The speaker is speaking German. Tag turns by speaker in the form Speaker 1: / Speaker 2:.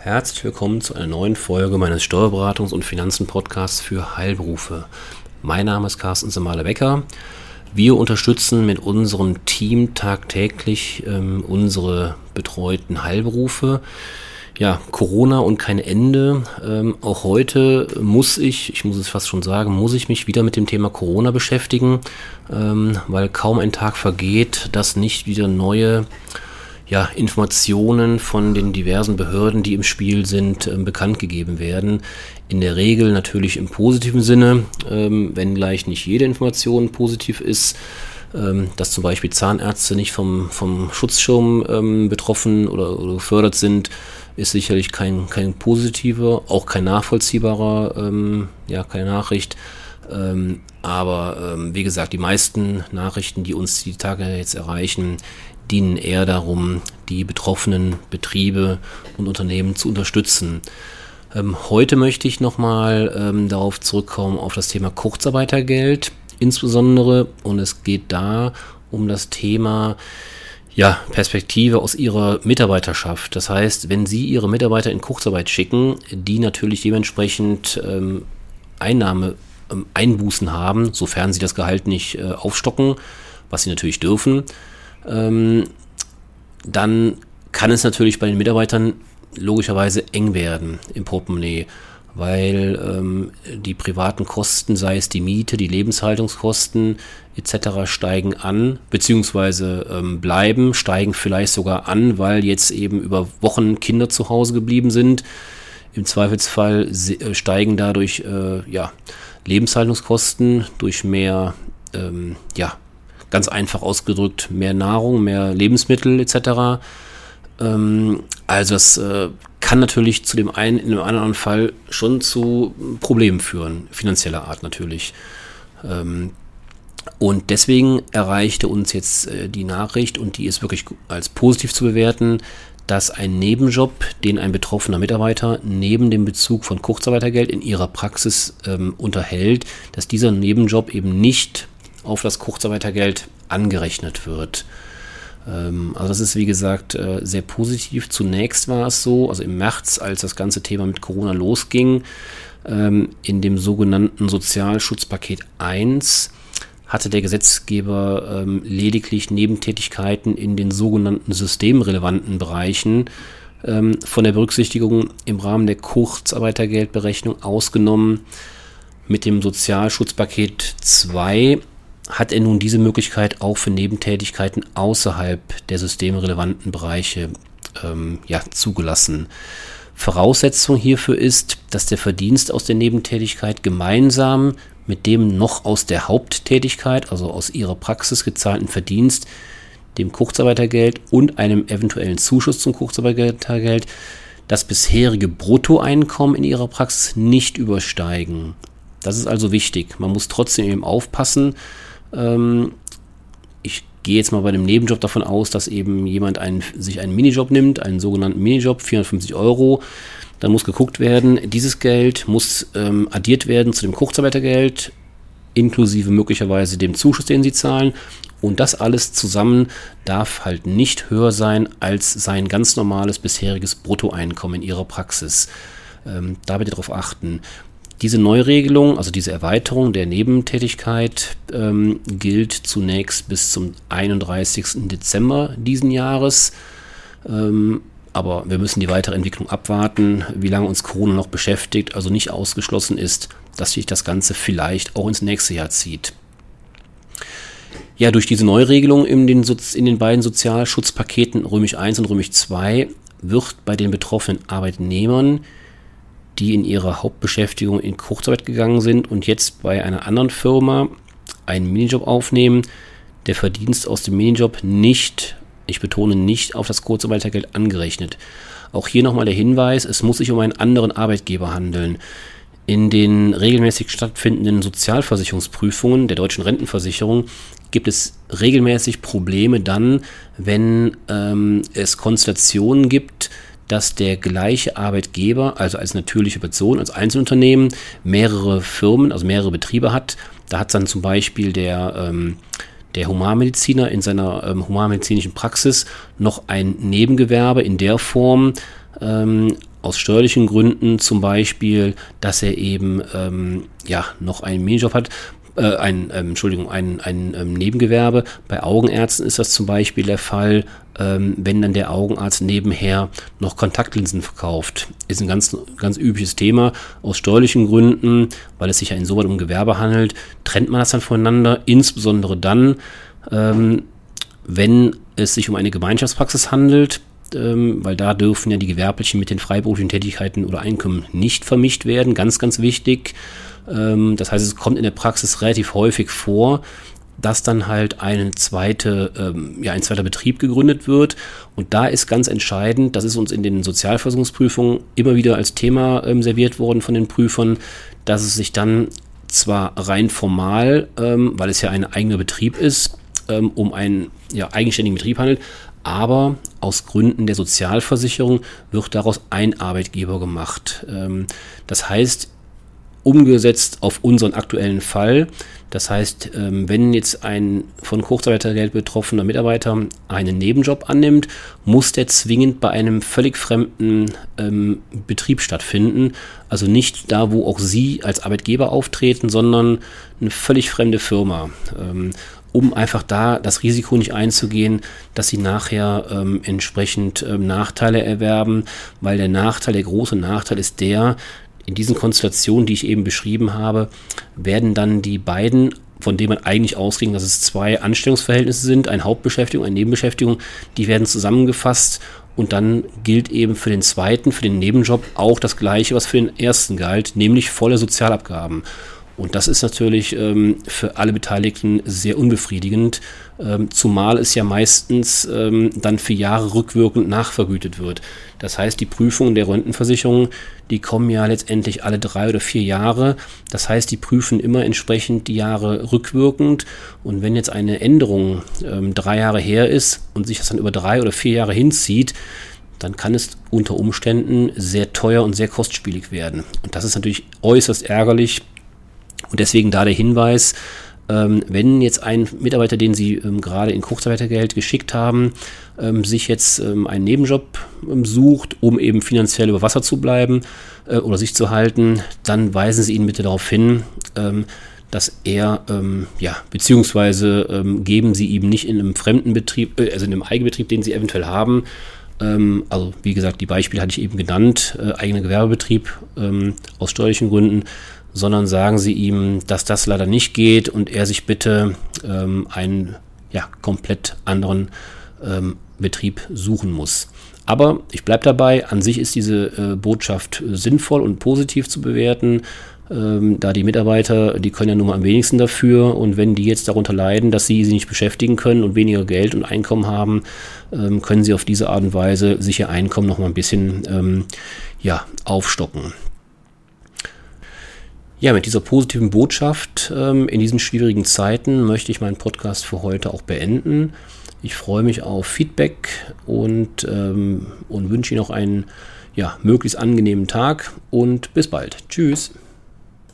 Speaker 1: Herzlich willkommen zu einer neuen Folge meines Steuerberatungs- und Finanzen-Podcasts für Heilberufe. Mein Name ist Carsten Semale-Becker. Wir unterstützen mit unserem Team tagtäglich ähm, unsere betreuten Heilberufe. Ja, Corona und kein Ende. Ähm, auch heute muss ich, ich muss es fast schon sagen, muss ich mich wieder mit dem Thema Corona beschäftigen, ähm, weil kaum ein Tag vergeht, dass nicht wieder neue ja, Informationen von den diversen Behörden, die im Spiel sind, äh, bekannt gegeben werden. In der Regel natürlich im positiven Sinne, ähm, wenngleich nicht jede Information positiv ist. Ähm, dass zum Beispiel Zahnärzte nicht vom, vom Schutzschirm ähm, betroffen oder, oder gefördert sind, ist sicherlich kein, kein positiver, auch kein nachvollziehbarer, ähm, ja, keine Nachricht. Ähm, aber ähm, wie gesagt, die meisten Nachrichten, die uns die Tage jetzt erreichen, dienen eher darum, die betroffenen Betriebe und Unternehmen zu unterstützen. Ähm, heute möchte ich nochmal ähm, darauf zurückkommen, auf das Thema Kurzarbeitergeld insbesondere. Und es geht da um das Thema ja, Perspektive aus ihrer Mitarbeiterschaft. Das heißt, wenn Sie Ihre Mitarbeiter in Kurzarbeit schicken, die natürlich dementsprechend ähm, Einnahme, ähm, Einbußen haben, sofern sie das Gehalt nicht äh, aufstocken, was sie natürlich dürfen, ähm, dann kann es natürlich bei den Mitarbeitern logischerweise eng werden im Portemonnaie, weil ähm, die privaten Kosten, sei es die Miete, die Lebenshaltungskosten etc. steigen an, beziehungsweise ähm, bleiben, steigen vielleicht sogar an, weil jetzt eben über Wochen Kinder zu Hause geblieben sind. Im Zweifelsfall äh, steigen dadurch äh, ja, Lebenshaltungskosten durch mehr ähm, ja, ganz einfach ausgedrückt mehr Nahrung, mehr Lebensmittel etc. Ähm, also das äh, kann natürlich zu dem einen, in dem anderen Fall schon zu Problemen führen, finanzieller Art natürlich. Ähm, und deswegen erreichte uns jetzt äh, die Nachricht, und die ist wirklich als positiv zu bewerten, dass ein Nebenjob, den ein betroffener Mitarbeiter neben dem Bezug von Kurzarbeitergeld in ihrer Praxis ähm, unterhält, dass dieser Nebenjob eben nicht auf das Kurzarbeitergeld angerechnet wird. Ähm, also das ist wie gesagt äh, sehr positiv. Zunächst war es so, also im März, als das ganze Thema mit Corona losging, ähm, in dem sogenannten Sozialschutzpaket 1 hatte der Gesetzgeber ähm, lediglich Nebentätigkeiten in den sogenannten systemrelevanten Bereichen von der Berücksichtigung im Rahmen der Kurzarbeitergeldberechnung ausgenommen. Mit dem Sozialschutzpaket 2 hat er nun diese Möglichkeit auch für Nebentätigkeiten außerhalb der systemrelevanten Bereiche ähm, ja, zugelassen. Voraussetzung hierfür ist, dass der Verdienst aus der Nebentätigkeit gemeinsam mit dem noch aus der Haupttätigkeit, also aus ihrer Praxis gezahlten Verdienst, dem Kurzarbeitergeld und einem eventuellen Zuschuss zum Kurzarbeitergeld das bisherige Bruttoeinkommen in ihrer Praxis nicht übersteigen. Das ist also wichtig. Man muss trotzdem eben aufpassen, ähm, ich gehe jetzt mal bei dem Nebenjob davon aus, dass eben jemand einen, sich einen Minijob nimmt, einen sogenannten Minijob, 450 Euro. Dann muss geguckt werden, dieses Geld muss ähm, addiert werden zu dem Kurzarbeitergeld, inklusive möglicherweise dem Zuschuss, den sie zahlen. Und das alles zusammen darf halt nicht höher sein als sein ganz normales bisheriges Bruttoeinkommen in ihrer Praxis. Ähm, da bitte darauf achten. Diese Neuregelung, also diese Erweiterung der Nebentätigkeit, ähm, gilt zunächst bis zum 31. Dezember diesen Jahres. Ähm, aber wir müssen die weitere Entwicklung abwarten, wie lange uns Corona noch beschäftigt. Also nicht ausgeschlossen ist, dass sich das Ganze vielleicht auch ins nächste Jahr zieht. Ja, durch diese Neuregelung in den, in den beiden Sozialschutzpaketen Römisch 1 und Römisch 2 wird bei den betroffenen Arbeitnehmern die in ihrer Hauptbeschäftigung in Kurzarbeit gegangen sind und jetzt bei einer anderen Firma einen Minijob aufnehmen, der Verdienst aus dem Minijob nicht, ich betone nicht, auf das Kurzarbeitergeld angerechnet. Auch hier nochmal der Hinweis, es muss sich um einen anderen Arbeitgeber handeln. In den regelmäßig stattfindenden Sozialversicherungsprüfungen der deutschen Rentenversicherung gibt es regelmäßig Probleme dann, wenn ähm, es Konstellationen gibt, dass der gleiche Arbeitgeber, also als natürliche Person, als Einzelunternehmen, mehrere Firmen, also mehrere Betriebe hat. Da hat dann zum Beispiel der, ähm, der Humanmediziner in seiner ähm, humanmedizinischen Praxis noch ein Nebengewerbe in der Form, ähm, aus steuerlichen Gründen zum Beispiel, dass er eben ähm, ja noch einen Minijob hat, äh, ein, ähm, Entschuldigung, ein, ein ähm, Nebengewerbe. Bei Augenärzten ist das zum Beispiel der Fall, ähm, wenn dann der Augenarzt nebenher noch Kontaktlinsen verkauft. Ist ein ganz, ganz übliches Thema. Aus steuerlichen Gründen, weil es sich ja insoweit um Gewerbe handelt, trennt man das dann voneinander, insbesondere dann, ähm, wenn es sich um eine Gemeinschaftspraxis handelt, ähm, weil da dürfen ja die gewerblichen mit den freiberuflichen Tätigkeiten oder Einkommen nicht vermischt werden. Ganz, ganz wichtig. Ähm, das heißt, es kommt in der Praxis relativ häufig vor, dass dann halt eine zweite, ähm, ja, ein zweiter Betrieb gegründet wird. Und da ist ganz entscheidend, das ist uns in den Sozialversicherungsprüfungen immer wieder als Thema ähm, serviert worden von den Prüfern, dass es sich dann zwar rein formal, ähm, weil es ja ein eigener Betrieb ist, ähm, um einen ja, eigenständigen Betrieb handelt, aber aus Gründen der Sozialversicherung wird daraus ein Arbeitgeber gemacht. Ähm, das heißt, umgesetzt auf unseren aktuellen Fall. Das heißt, ähm, wenn jetzt ein von Kurzarbeitergeld betroffener Mitarbeiter einen Nebenjob annimmt, muss der zwingend bei einem völlig fremden ähm, Betrieb stattfinden. Also nicht da, wo auch Sie als Arbeitgeber auftreten, sondern eine völlig fremde Firma. Ähm, um einfach da das Risiko nicht einzugehen, dass sie nachher ähm, entsprechend ähm, Nachteile erwerben, weil der Nachteil, der große Nachteil ist der, in diesen Konstellationen, die ich eben beschrieben habe, werden dann die beiden, von denen man eigentlich ausging, dass es zwei Anstellungsverhältnisse sind, eine Hauptbeschäftigung, eine Nebenbeschäftigung, die werden zusammengefasst und dann gilt eben für den zweiten, für den Nebenjob auch das Gleiche, was für den ersten galt, nämlich volle Sozialabgaben. Und das ist natürlich ähm, für alle Beteiligten sehr unbefriedigend, ähm, zumal es ja meistens ähm, dann für Jahre rückwirkend nachvergütet wird. Das heißt, die Prüfungen der Rentenversicherung, die kommen ja letztendlich alle drei oder vier Jahre. Das heißt, die prüfen immer entsprechend die Jahre rückwirkend. Und wenn jetzt eine Änderung ähm, drei Jahre her ist und sich das dann über drei oder vier Jahre hinzieht, dann kann es unter Umständen sehr teuer und sehr kostspielig werden. Und das ist natürlich äußerst ärgerlich und deswegen da der Hinweis, ähm, wenn jetzt ein Mitarbeiter, den Sie ähm, gerade in Kurzarbeitergeld geschickt haben, ähm, sich jetzt einen Nebenjob sucht, um eben finanziell über Wasser zu bleiben äh, oder sich zu halten, dann weisen Sie ihn bitte darauf hin, dass er, ja, beziehungsweise geben Sie ihm nicht in einem fremden Betrieb, äh, also in einem Eigenbetrieb, den Sie eventuell haben, also wie gesagt, die Beispiele hatte ich eben genannt, äh, eigener Gewerbebetrieb aus steuerlichen Gründen, sondern sagen Sie ihm, dass das leider nicht geht und er sich bitte ähm, einen ja, komplett anderen ähm, Betrieb suchen muss. Aber ich bleibe dabei, an sich ist diese äh, Botschaft äh, sinnvoll und positiv zu bewerten, ähm, da die Mitarbeiter, die können ja nur mal am wenigsten dafür und wenn die jetzt darunter leiden, dass sie sie nicht beschäftigen können und weniger Geld und Einkommen haben, ähm, können sie auf diese Art und Weise sich ihr Einkommen noch mal ein bisschen ähm, ja, aufstocken. Ja, mit dieser positiven Botschaft ähm, in diesen schwierigen Zeiten möchte ich meinen Podcast für heute auch beenden. Ich freue mich auf Feedback und, ähm, und wünsche Ihnen noch einen ja, möglichst angenehmen Tag und bis bald. Tschüss.